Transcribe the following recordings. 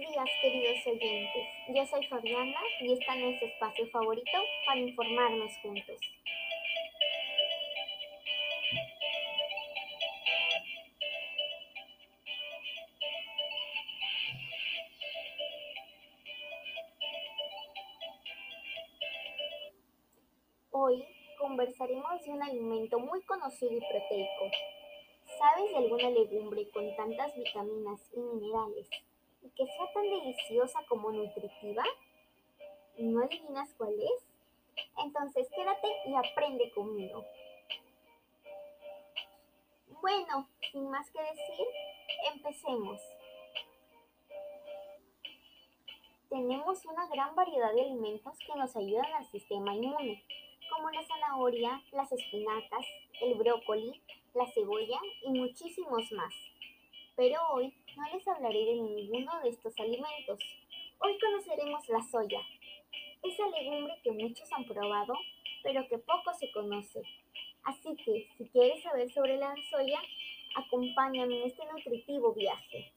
días, queridos oyentes. Yo soy Fabiana y está en este espacio favorito para informarnos juntos. Hoy conversaremos de un alimento muy conocido y proteico. ¿Sabes de alguna legumbre con tantas vitaminas y minerales y que sea tan deliciosa como nutritiva? ¿No adivinas cuál es? Entonces quédate y aprende conmigo. Bueno, sin más que decir, empecemos. Tenemos una gran variedad de alimentos que nos ayudan al sistema inmune, como la zanahoria, las espinacas, el brócoli, la cebolla y muchísimos más. Pero hoy no les hablaré de ninguno de estos alimentos. Hoy conoceremos la soya, esa legumbre que muchos han probado, pero que poco se conoce. Así que, si quieres saber sobre la soya, acompáñame en este nutritivo viaje.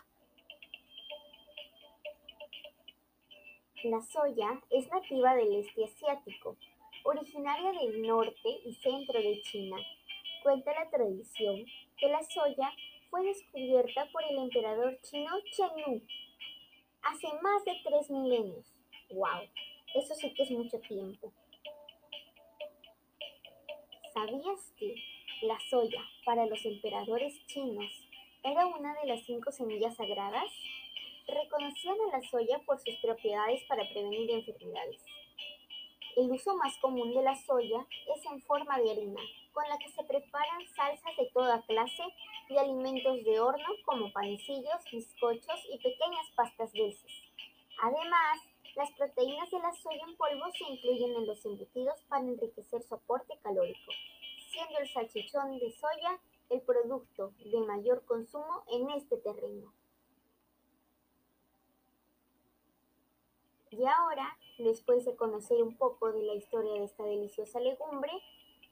La soya es nativa del este asiático, originaria del norte y centro de China. Cuenta la tradición que la soya fue descubierta por el emperador chino Chengnu hace más de tres milenios. ¡Wow! Eso sí que es mucho tiempo. ¿Sabías que la soya para los emperadores chinos era una de las cinco semillas sagradas? Reconocían a la soya por sus propiedades para prevenir enfermedades. El uso más común de la soya es en forma de harina, con la que se preparan salsas de toda clase y alimentos de horno como panecillos, bizcochos y pequeñas pastas dulces. Además, las proteínas de la soya en polvo se incluyen en los embutidos para enriquecer su aporte calórico, siendo el salchichón de soya el producto de mayor consumo en este terreno. Y ahora, después de conocer un poco de la historia de esta deliciosa legumbre,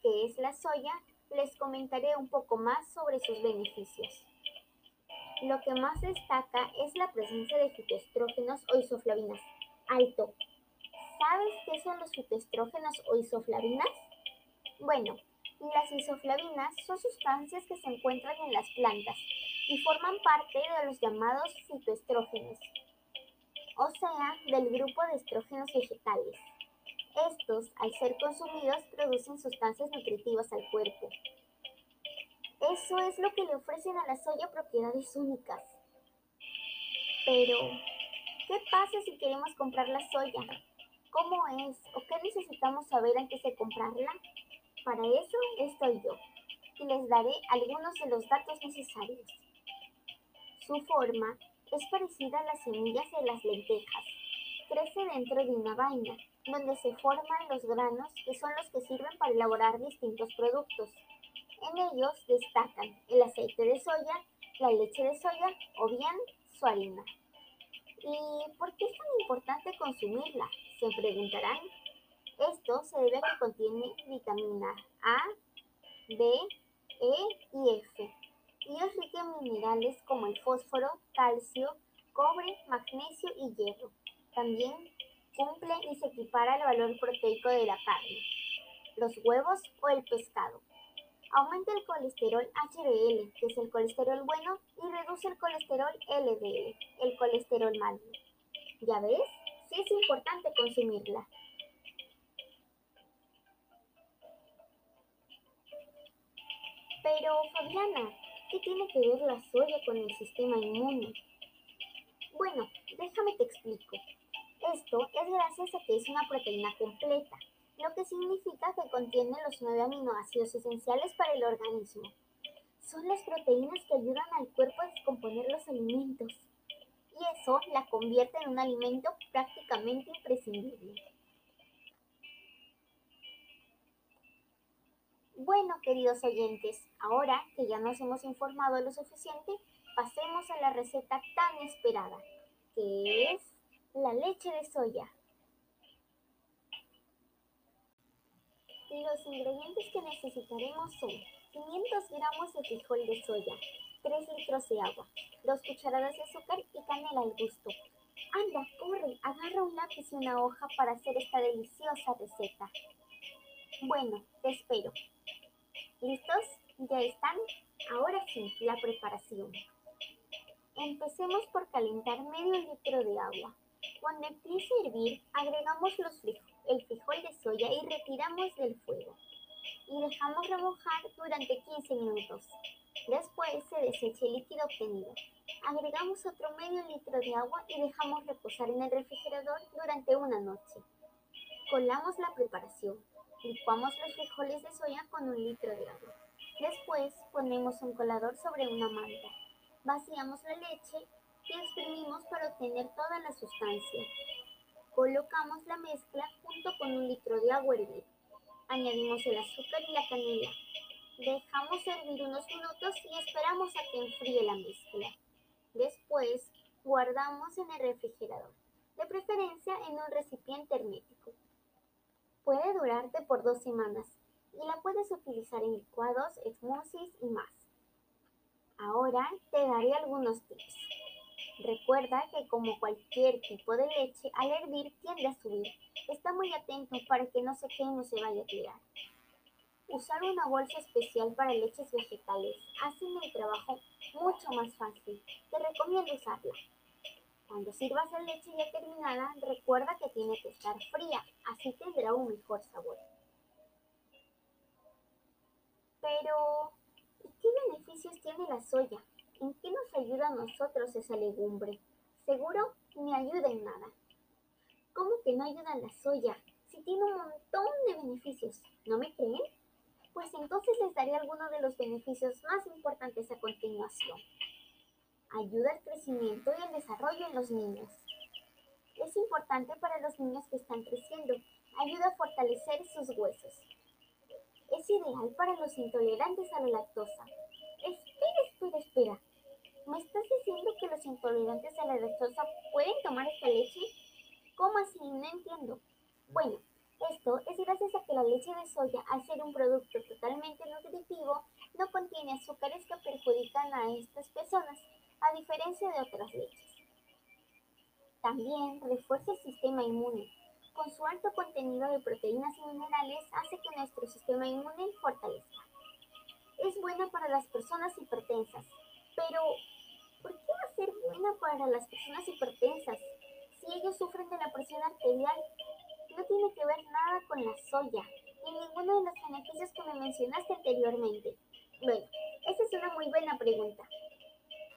que es la soya, les comentaré un poco más sobre sus beneficios. Lo que más destaca es la presencia de fitoestrógenos o isoflavinas. Alto. ¿Sabes qué son los fitoestrógenos o isoflavinas? Bueno, las isoflavinas son sustancias que se encuentran en las plantas y forman parte de los llamados fitoestrógenos o sea, del grupo de estrógenos vegetales. Estos, al ser consumidos, producen sustancias nutritivas al cuerpo. Eso es lo que le ofrecen a la soya propiedades únicas. Pero, ¿qué pasa si queremos comprar la soya? ¿Cómo es o qué necesitamos saber antes de comprarla? Para eso estoy yo y les daré algunos de los datos necesarios. Su forma es parecida a las semillas de las lentejas. Crece dentro de una vaina, donde se forman los granos que son los que sirven para elaborar distintos productos. En ellos destacan el aceite de soya, la leche de soya o bien su harina. ¿Y por qué es tan importante consumirla? Se preguntarán. Esto se debe a que contiene vitamina A, B, E y F, y es rica en minerales como el fósforo, calcio, cobre, magnesio y hierro. También cumple y se equipara al valor proteico de la carne, los huevos o el pescado. Aumenta el colesterol HDL, que es el colesterol bueno, y reduce el colesterol LDL, el colesterol malo. ¿Ya ves? Sí es importante consumirla. Pero, Fabiana, ¿Qué tiene que ver la soya con el sistema inmune? Bueno, déjame te explico. Esto es gracias a que es una proteína completa, lo que significa que contiene los nueve aminoácidos esenciales para el organismo. Son las proteínas que ayudan al cuerpo a descomponer los alimentos y eso la convierte en un alimento prácticamente imprescindible. Bueno, queridos oyentes, ahora que ya nos hemos informado lo suficiente, pasemos a la receta tan esperada, que es la leche de soya. Los ingredientes que necesitaremos son 500 gramos de frijol de soya, 3 litros de agua, 2 cucharadas de azúcar y canela al gusto. Anda, corre, agarra un lápiz y una hoja para hacer esta deliciosa receta. Bueno, te espero. ¿Listos? ¿Ya están? Ahora sí, la preparación. Empecemos por calentar medio litro de agua. Cuando empiece a hervir, agregamos los el frijol de soya y retiramos del fuego. Y dejamos remojar durante 15 minutos. Después se desecha el líquido obtenido. Agregamos otro medio litro de agua y dejamos reposar en el refrigerador durante una noche. Colamos la preparación. Licuamos los frijoles de soya con un litro de agua. Después ponemos un colador sobre una manta. Vaciamos la leche y exprimimos para obtener toda la sustancia. Colocamos la mezcla junto con un litro de agua hervir. Añadimos el azúcar y la canela. Dejamos hervir unos minutos y esperamos a que enfríe la mezcla. Después, guardamos en el refrigerador, de preferencia en un recipiente hermético. Puede durarte por dos semanas y la puedes utilizar en licuados, smoothies y más. Ahora te daré algunos tips. Recuerda que como cualquier tipo de leche, al hervir tiende a subir. Está muy atento para que no se queme o se vaya a tirar. Usar una bolsa especial para leches vegetales hace el trabajo mucho más fácil. Te recomiendo usarla. Cuando sirvas la leche ya terminada, recuerda que tiene que estar fría, así tendrá un mejor sabor. Pero, ¿y qué beneficios tiene la soya? ¿En qué nos ayuda a nosotros esa legumbre? Seguro ni ayuda en nada. ¿Cómo que no ayuda la soya? Si tiene un montón de beneficios. ¿No me creen? Pues entonces les daré algunos de los beneficios más importantes a continuación. Ayuda al crecimiento y al desarrollo en los niños. Es importante para los niños que están creciendo. Ayuda a fortalecer sus huesos. Es ideal para los intolerantes a la lactosa. Espera, espera, espera. ¿Me estás diciendo que los intolerantes a la lactosa pueden tomar esta leche? ¿Cómo así? No entiendo. Bueno, esto es gracias a que la leche de soya, al ser un producto totalmente nutritivo, no contiene azúcares que perjudican a estas personas, a diferencia de otras leches. También refuerza el sistema inmune. Con su alto contenido de proteínas y minerales hace que nuestro sistema inmune fortalezca. Es buena para las personas hipertensas, pero ¿por qué va a ser buena para las personas hipertensas si ellos sufren de la presión arterial no tiene que ver nada con la soya ni ninguno de los beneficios que me mencionaste anteriormente. Bueno, esa es una muy buena pregunta.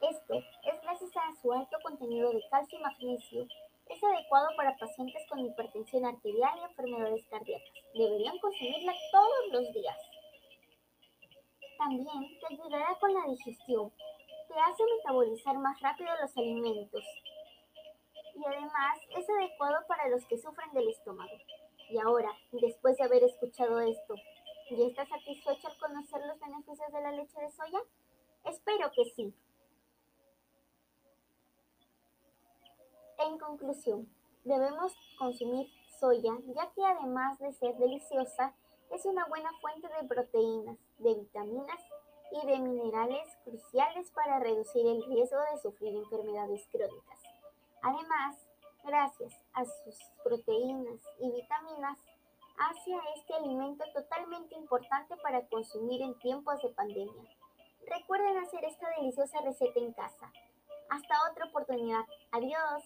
Esto es gracias a su alto contenido de calcio y magnesio. Es adecuado para pacientes con hipertensión arterial y enfermedades cardíacas. Deberían consumirla todos los días. También te ayudará con la digestión. Hace metabolizar más rápido los alimentos y además es adecuado para los que sufren del estómago. Y ahora, después de haber escuchado esto, ¿ya estás satisfecho al conocer los beneficios de la leche de soya? Espero que sí. En conclusión, debemos consumir soya ya que además de ser deliciosa, es una buena fuente de proteínas, de vitaminas y de minerales cruciales para reducir el riesgo de sufrir enfermedades crónicas. Además, gracias a sus proteínas y vitaminas, hace a este alimento totalmente importante para consumir en tiempos de pandemia. Recuerden hacer esta deliciosa receta en casa. Hasta otra oportunidad. Adiós.